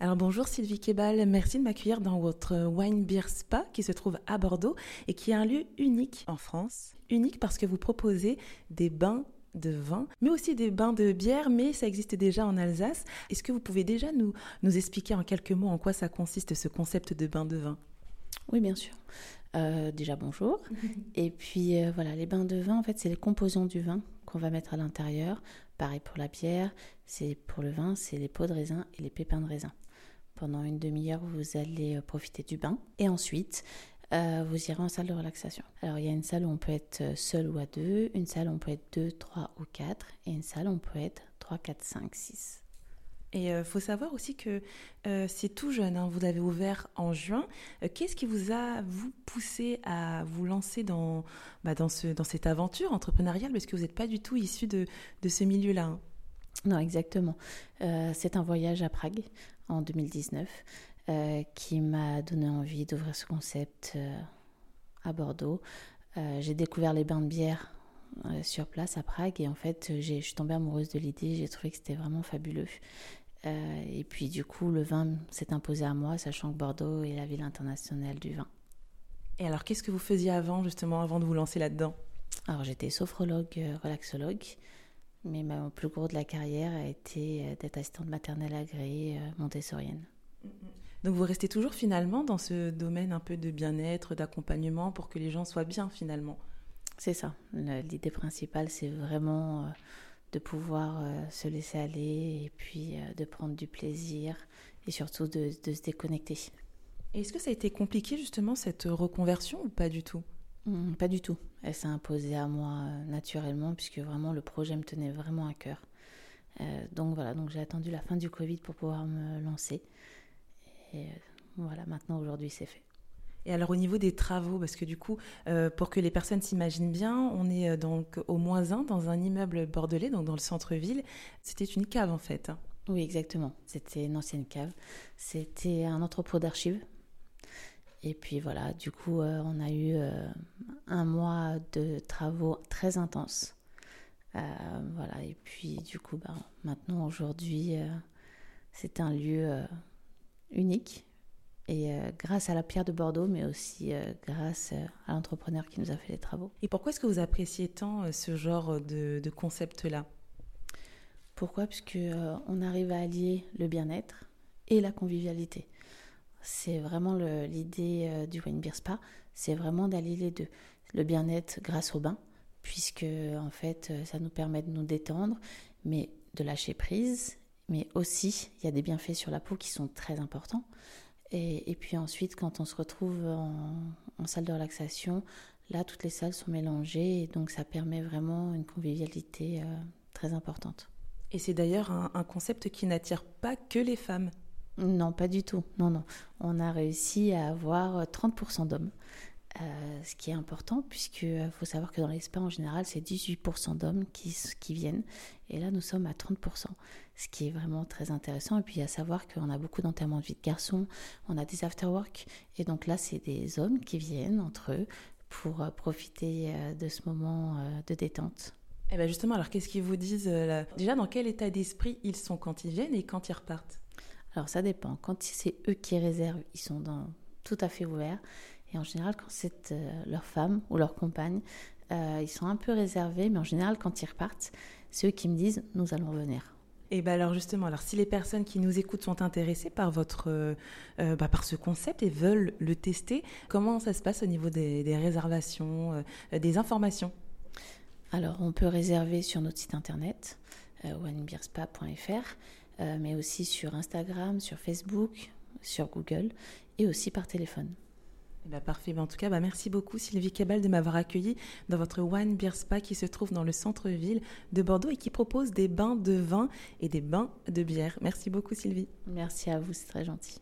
Alors bonjour Sylvie Kebal, merci de m'accueillir dans votre Wine Beer Spa qui se trouve à Bordeaux et qui est un lieu unique en France. Unique parce que vous proposez des bains de vin, mais aussi des bains de bière, mais ça existe déjà en Alsace. Est-ce que vous pouvez déjà nous, nous expliquer en quelques mots en quoi ça consiste ce concept de bain de vin? Oui, bien sûr. Euh, déjà bonjour. Et puis euh, voilà, les bains de vin, en fait, c'est les composants du vin qu'on va mettre à l'intérieur. Pareil pour la bière, c'est pour le vin, c'est les pots de raisin et les pépins de raisin. Pendant une demi-heure, vous allez euh, profiter du bain. Et ensuite, euh, vous irez en salle de relaxation. Alors, il y a une salle où on peut être euh, seul ou à deux, une salle où on peut être deux, trois ou quatre, et une salle où on peut être trois, quatre, cinq, six. Et il faut savoir aussi que c'est tout jeune, hein. vous avez ouvert en juin. Qu'est-ce qui vous a, vous, poussé à vous lancer dans, bah, dans, ce, dans cette aventure entrepreneuriale? Parce que vous n'êtes pas du tout issu de, de ce milieu-là. Hein. Non, exactement. c'est un voyage à Prague en 2019 euh, qui m'a donné envie d'ouvrir ce concept euh, à Bordeaux. Euh, j'ai découvert les bains de bière sur place à Prague et en fait je suis tombée amoureuse de l'idée, j'ai trouvé que c'était vraiment fabuleux. et puis du coup le vin s'est imposé à moi, sachant que Bordeaux est la ville internationale du vin. Et alors qu'est-ce que vous faisiez avant justement, avant de vous lancer là-dedans? Alors j'étais sophrologue, relaxologue. Mais mon plus gros de la carrière a été euh, d'être assistante maternelle agréée euh, montessorienne. Donc vous restez toujours finalement dans ce domaine un peu de bien-être, d'accompagnement pour que les gens soient bien finalement. C'est ça. L'idée principale, c'est vraiment euh, de pouvoir se laisser aller et puis de prendre du plaisir et surtout de, de se déconnecter. Est-ce que ça a été compliqué justement cette reconversion ou pas du tout? Mmh, pas du tout. Elle s'est imposée à moi euh, naturellement puisque vraiment le projet me tenait vraiment à cœur. Euh, donc voilà, donc j'ai attendu la fin du Covid pour pouvoir me lancer. Et euh, voilà, maintenant aujourd'hui c'est fait. Et alors au niveau des travaux, parce que du coup, pour que les personnes s'imaginent bien, on est donc au moins un dans un immeuble bordelais, donc dans le centre-ville. C'était une cave en fait. Hein. Oui, exactement. C'était une ancienne cave. C'était un entrepôt d'archives et puis voilà, du coup, euh, on a eu euh, un mois de travaux très intenses. Euh, voilà, et puis du coup, bah, maintenant, aujourd'hui, c'est un lieu unique. Et grâce à la pierre de Bordeaux, mais aussi grâce à l'entrepreneur qui nous a fait les travaux. Et pourquoi est-ce que vous appréciez tant ce genre de, de concept-là? Pourquoi? Parce on arrive à allier le bien-être et la convivialité. C'est vraiment l'idée euh, du Wine Beer Spa, c'est vraiment d'allier les deux. Le bien-être grâce au bain, puisque en fait euh, ça nous permet de nous détendre, mais de lâcher prise, mais aussi il y a des bienfaits sur la peau qui sont très importants. Et, puis ensuite, quand on se retrouve en, salle de relaxation, là toutes les salles sont mélangées donc ça permet vraiment une convivialité euh, très importante. Et c'est d'ailleurs un concept qui n'attire pas que les femmes. Non, pas du tout. Non, non. On a réussi à avoir 30% d'hommes. Euh, ce qui est important, puisqu'il euh, faut savoir que dans l'espace en général, c'est 18% d'hommes qui, qui viennent. Et là, nous sommes à 30%, ce qui est vraiment très intéressant. Et puis, à savoir qu'on a beaucoup d'enterrements de vie de garçons, on a des after-work. Et donc là, c'est des hommes qui viennent entre eux pour euh, profiter de ce moment de détente. Et eh bien justement, alors qu'est-ce qu'ils vous disent Déjà, dans quel état d'esprit ils sont quand ils viennent et quand ils repartent? Alors ça dépend. Quand c'est eux qui réservent, ils sont dans, tout à fait ouverts. Et en général, quand c'est euh, leur femme ou leur compagne, euh, ils sont un peu réservés. Mais en général, quand ils repartent, c'est eux qui me disent nous allons revenir. Et bien alors justement, alors si les personnes qui nous écoutent sont intéressées par votre, euh, bah, par ce concept et veulent le tester, comment ça se passe au niveau des, des réservations, des informations? Alors on peut réserver sur notre site internet onebeerspa.fr mais aussi sur Instagram, sur Facebook, sur Google et aussi par téléphone. Ben, parfait. Ben, en tout cas, bah, merci beaucoup Sylvie Cabal de m'avoir accueilli dans votre Wine Beer Spa qui se trouve dans le centre-ville de Bordeaux et qui propose des bains de vin et des bains de bière. Merci beaucoup Sylvie. Merci à vous, c'est très gentil.